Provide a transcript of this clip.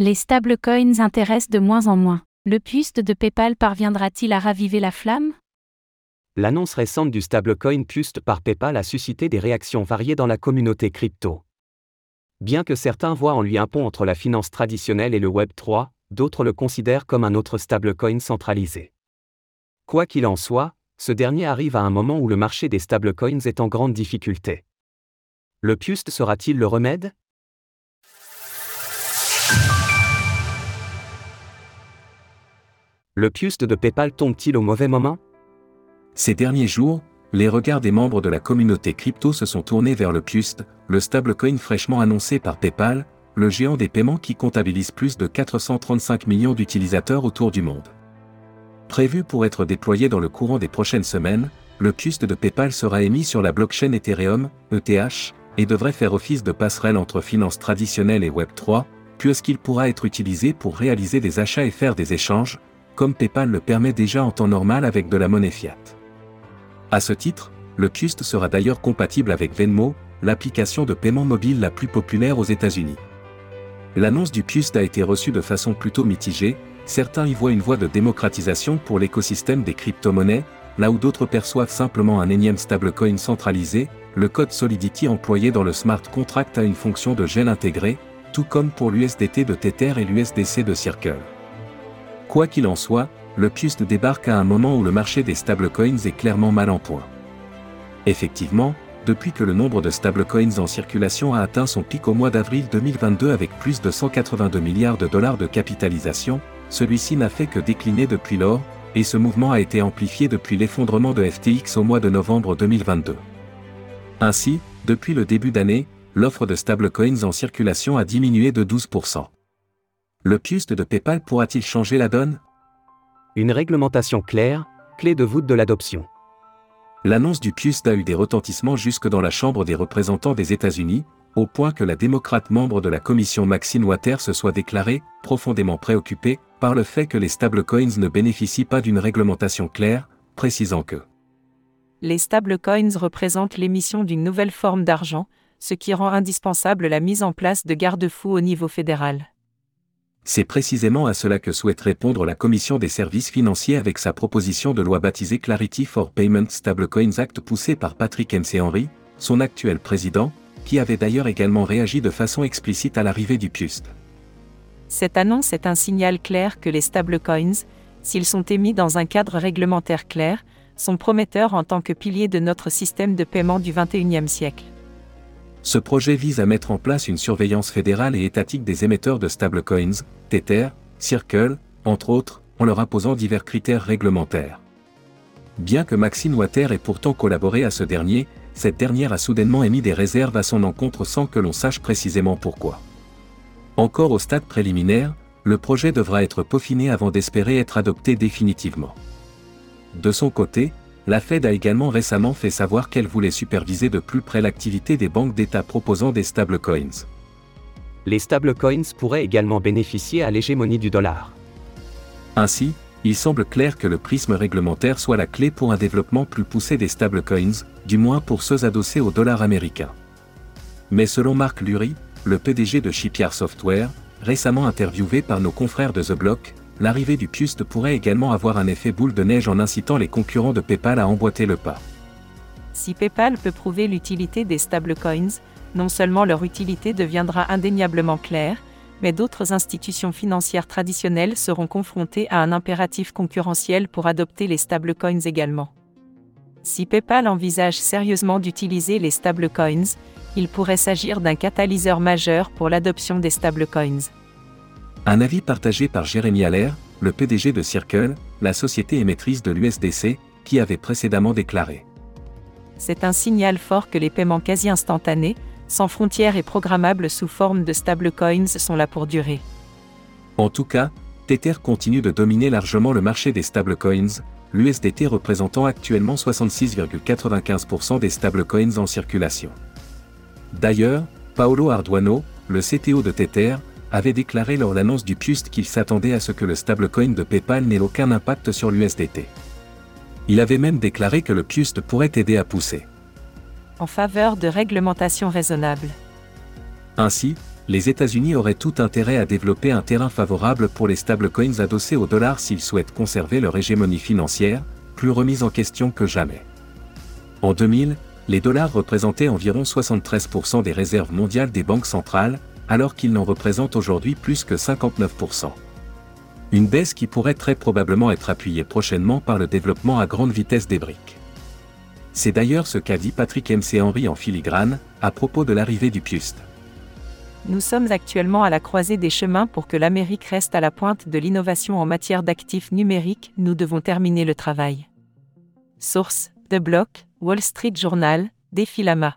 Les stablecoins intéressent de moins en moins. Le puste de PayPal parviendra-t-il à raviver la flamme? L'annonce récente du stablecoin Pust par PayPal a suscité des réactions variées dans la communauté crypto. Bien que certains voient en lui un pont entre la finance traditionnelle et le Web 3, d'autres le considèrent comme un autre stablecoin centralisé. Quoi qu'il en soit, ce dernier arrive à un moment où le marché des stablecoins est en grande difficulté. Le Pust sera-t-il le remède? Le Pust de PayPal tombe-t-il au mauvais moment? Ces derniers jours, les regards des membres de la communauté crypto se sont tournés vers le Pust, le stablecoin fraîchement annoncé par PayPal, le géant des paiements qui comptabilise plus de 435 millions d'utilisateurs autour du monde. Prévu pour être déployé dans le courant des prochaines semaines, le Pust de PayPal sera émis sur la blockchain Ethereum, ETH, et devrait faire office de passerelle entre finances traditionnelles et Web3, puisqu'il pourra être utilisé pour réaliser des achats et faire des échanges, comme PayPal le permet déjà en temps normal avec de la monnaie fiat. À ce titre, le Qust sera d'ailleurs compatible avec Venmo, l'application de paiement mobile la plus populaire aux États-Unis. L'annonce du Qust a été reçue de façon plutôt mitigée, certains y voient une voie de démocratisation pour l'écosystème des crypto-monnaies, là où d'autres perçoivent simplement un énième stablecoin centralisé, le code Solidity employé dans le smart contract a une fonction de gel intégrée, tout comme pour l'USDT de Tether et l'USDC de Circle. Quoi qu'il en soit, le Pust débarque à un moment où le marché des stablecoins est clairement mal en point. Effectivement, depuis que le nombre de stablecoins en circulation a atteint son pic au mois d'avril 2022 avec plus de 182 milliards de dollars de capitalisation, celui-ci n'a fait que décliner depuis lors, et ce mouvement a été amplifié depuis l'effondrement de FTX au mois de novembre 2022. Ainsi, depuis le début d'année, l'offre de stablecoins en circulation a diminué de 12%. Le Pust de PayPal pourra-t-il changer la donne? Une réglementation claire, clé de voûte de l'adoption. L'annonce du Pust a eu des retentissements jusque dans la Chambre des représentants des États-Unis, au point que la démocrate membre de la commission Maxine Waters se soit déclarée profondément préoccupée par le fait que les stablecoins ne bénéficient pas d'une réglementation claire, précisant que les stablecoins représentent l'émission d'une nouvelle forme d'argent, ce qui rend indispensable la mise en place de garde-fous au niveau fédéral. C'est précisément à cela que souhaite répondre la Commission des services financiers avec sa proposition de loi baptisée Clarity for Payment Stablecoins Act poussée par Patrick MC Henry, son actuel président, qui avait d'ailleurs également réagi de façon explicite à l'arrivée du PUST. Cette annonce est un signal clair que les stablecoins, s'ils sont émis dans un cadre réglementaire clair, sont prometteurs en tant que piliers de notre système de paiement du XXIe siècle. Ce projet vise à mettre en place une surveillance fédérale et étatique des émetteurs de stablecoins, Tether, Circle, entre autres, en leur imposant divers critères réglementaires. Bien que Maxine Water ait pourtant collaboré à ce dernier, cette dernière a soudainement émis des réserves à son encontre sans que l'on sache précisément pourquoi. Encore au stade préliminaire, le projet devra être peaufiné avant d'espérer être adopté définitivement. De son côté, la Fed a également récemment fait savoir qu'elle voulait superviser de plus près l'activité des banques d'État proposant des stablecoins. Les stablecoins pourraient également bénéficier à l'hégémonie du dollar. Ainsi, il semble clair que le prisme réglementaire soit la clé pour un développement plus poussé des stablecoins, du moins pour ceux adossés au dollar américain. Mais selon Marc Lurie, le PDG de Shipyard Software, récemment interviewé par nos confrères de The Block, l'arrivée du Pust pourrait également avoir un effet boule de neige en incitant les concurrents de PayPal à emboîter le pas. Si PayPal peut prouver l'utilité des stablecoins, non seulement leur utilité deviendra indéniablement claire, mais d'autres institutions financières traditionnelles seront confrontées à un impératif concurrentiel pour adopter les stablecoins également. Si PayPal envisage sérieusement d'utiliser les stablecoins, il pourrait s'agir d'un catalyseur majeur pour l'adoption des stablecoins. Un avis partagé par Jérémy Allaire, le PDG de Circle, la société émettrice de l'USDC, qui avait précédemment déclaré. C'est un signal fort que les paiements quasi instantanés, sans frontières et programmables sous forme de stablecoins sont là pour durer. En tout cas, Tether continue de dominer largement le marché des stablecoins, l'USDT représentant actuellement 66,95% des stablecoins en circulation. D'ailleurs, Paolo Arduano, le CTO de Tether, avait déclaré lors de l'annonce du Pust qu'il s'attendait à ce que le stablecoin de PayPal n'ait aucun impact sur l'USDT. Il avait même déclaré que le Pust pourrait aider à pousser. En faveur de réglementations raisonnables. Ainsi, les États-Unis auraient tout intérêt à développer un terrain favorable pour les stablecoins adossés au dollar s'ils souhaitent conserver leur hégémonie financière, plus remise en question que jamais. En 2000, les dollars représentaient environ 73% des réserves mondiales des banques centrales, alors qu'ils n'en représentent aujourd'hui plus que 59%. Une baisse qui pourrait très probablement être appuyée prochainement par le développement à grande vitesse des briques. C'est d'ailleurs ce qu'a dit Patrick MC Henry en filigrane, à propos de l'arrivée du PUST. Nous sommes actuellement à la croisée des chemins pour que l'Amérique reste à la pointe de l'innovation en matière d'actifs numériques, nous devons terminer le travail. Source The Block, Wall Street Journal, Défilama.